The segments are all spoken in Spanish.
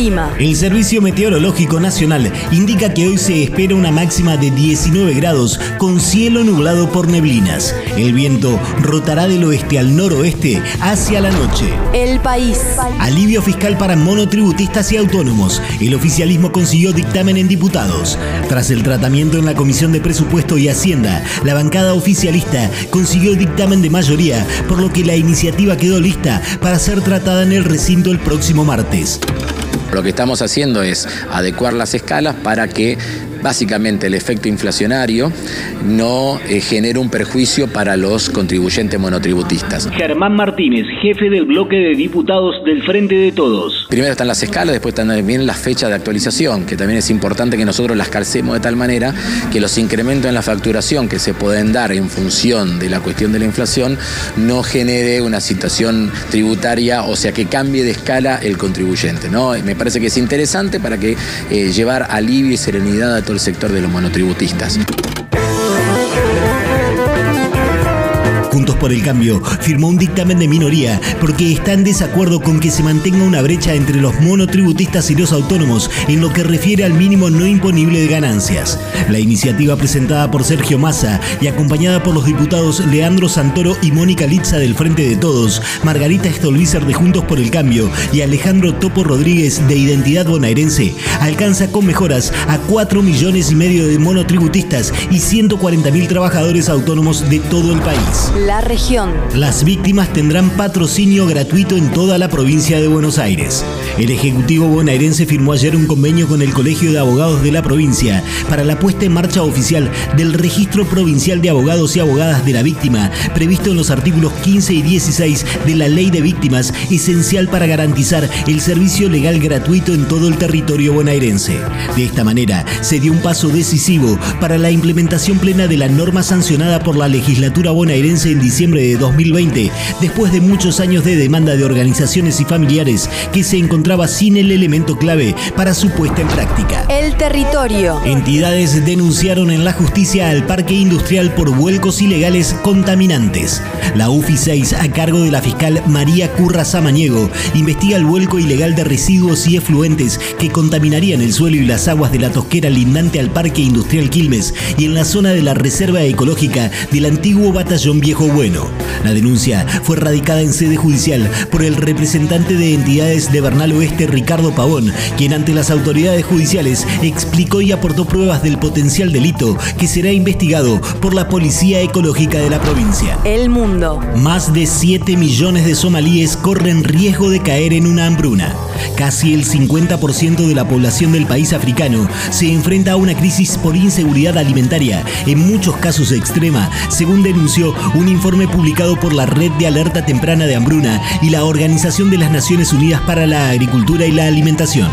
El clima. El Servicio Meteorológico Nacional indica que hoy se espera una máxima de 19 grados con cielo nublado por neblinas. El viento rotará del oeste al noroeste hacia la noche. El país. Alivio fiscal para monotributistas y autónomos. El oficialismo consiguió dictamen en diputados. Tras el tratamiento en la Comisión de Presupuesto y Hacienda, la bancada oficialista consiguió dictamen de mayoría, por lo que la iniciativa quedó lista para ser tratada en el recinto el próximo martes. Lo que estamos haciendo es adecuar las escalas para que básicamente el efecto inflacionario no eh, genere un perjuicio para los contribuyentes monotributistas. Germán Martínez, jefe del bloque de diputados del Frente de Todos. Primero están las escalas, después también las fechas de actualización, que también es importante que nosotros las calcemos de tal manera que los incrementos en la facturación que se pueden dar en función de la cuestión de la inflación no genere una situación tributaria, o sea, que cambie de escala el contribuyente. ¿no? Me parece que es interesante para que eh, llevar alivio y serenidad a todo el sector de los monotributistas. Por el Cambio firmó un dictamen de minoría porque está en desacuerdo con que se mantenga una brecha entre los monotributistas y los autónomos en lo que refiere al mínimo no imponible de ganancias. La iniciativa presentada por Sergio Massa y acompañada por los diputados Leandro Santoro y Mónica Litza del Frente de Todos, Margarita Stolbizer de Juntos por el Cambio y Alejandro Topo Rodríguez de Identidad Bonaerense alcanza con mejoras a 4 millones y medio de monotributistas y 140 mil trabajadores autónomos de todo el país. La región. Las víctimas tendrán patrocinio gratuito en toda la provincia de Buenos Aires. El Ejecutivo bonaerense firmó ayer un convenio con el Colegio de Abogados de la provincia para la puesta en marcha oficial del Registro Provincial de Abogados y Abogadas de la Víctima, previsto en los artículos 15 y 16 de la Ley de Víctimas, esencial para garantizar el servicio legal gratuito en todo el territorio bonaerense. De esta manera, se dio un paso decisivo para la implementación plena de la norma sancionada por la legislatura bonaerense en diciembre de 2020, después de muchos años de demanda de organizaciones y familiares que se encontraba sin el elemento clave para su puesta en práctica. El territorio. Entidades denunciaron en la justicia al parque industrial por vuelcos ilegales contaminantes. La UFI 6, a cargo de la fiscal María Curra Samaniego, investiga el vuelco ilegal de residuos y efluentes que contaminarían el suelo y las aguas de la tosquera lindante al parque industrial Quilmes y en la zona de la reserva ecológica del antiguo batallón Viejo Bueno. La denuncia fue radicada en sede judicial por el representante de entidades de Bernal Oeste, Ricardo Pavón, quien ante las autoridades judiciales explicó y aportó pruebas del potencial delito que será investigado por la Policía Ecológica de la provincia. El mundo. Más de 7 millones de somalíes corren riesgo de caer en una hambruna. Casi el 50% de la población del país africano se enfrenta a una crisis por inseguridad alimentaria, en muchos casos extrema, según denunció un informe publicado por la Red de Alerta Temprana de Hambruna y la Organización de las Naciones Unidas para la Agricultura y la Alimentación.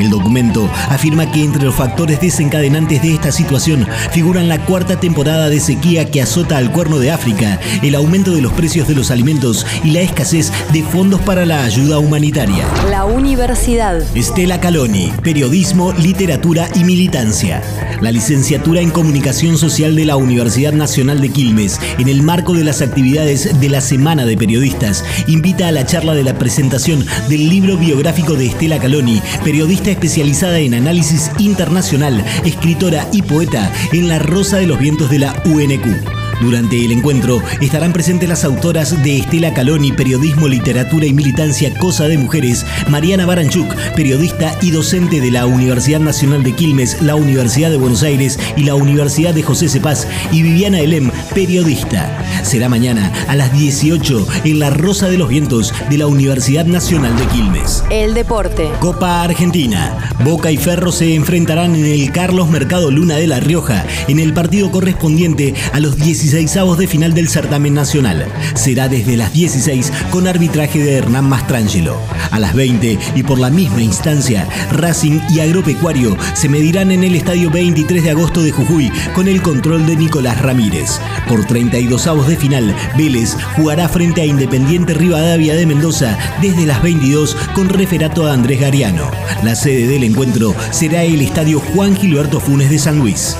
El documento afirma que entre los factores desencadenantes de esta situación figuran la cuarta temporada de sequía que azota al cuerno de África, el aumento de los precios de los alimentos y la escasez de fondos para la ayuda humanitaria. La universidad. Estela Caloni, Periodismo, Literatura y Militancia. La licenciatura en Comunicación Social de la Universidad Nacional de Quilmes, en el marco de las actividades de la Semana de Periodistas, invita a la charla de la presentación del libro biográfico de Estela Caloni, periodista especializada en análisis internacional, escritora y poeta en La Rosa de los Vientos de la UNQ. Durante el encuentro estarán presentes las autoras de Estela Caloni, Periodismo, Literatura y Militancia, Cosa de Mujeres, Mariana Baranchuk, periodista y docente de la Universidad Nacional de Quilmes, la Universidad de Buenos Aires y la Universidad de José Cepaz, y Viviana Elem, periodista. Será mañana a las 18 en la Rosa de los Vientos de la Universidad Nacional de Quilmes. El deporte. Copa Argentina. Boca y Ferro se enfrentarán en el Carlos Mercado Luna de La Rioja en el partido correspondiente a los 16 de final del certamen nacional. Será desde las 16 con arbitraje de Hernán Mastrangelo. A las 20 y por la misma instancia, Racing y Agropecuario se medirán en el estadio 23 de agosto de Jujuy con el control de Nicolás Ramírez. Por 32 avos de final, Vélez jugará frente a Independiente Rivadavia de Mendoza desde las 22 con referato a Andrés Gariano. La sede del encuentro será el estadio Juan Gilberto Funes de San Luis.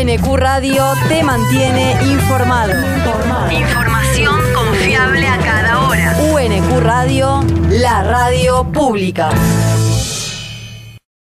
UNQ Radio te mantiene informado. Información confiable a cada hora. UNQ Radio, la radio pública.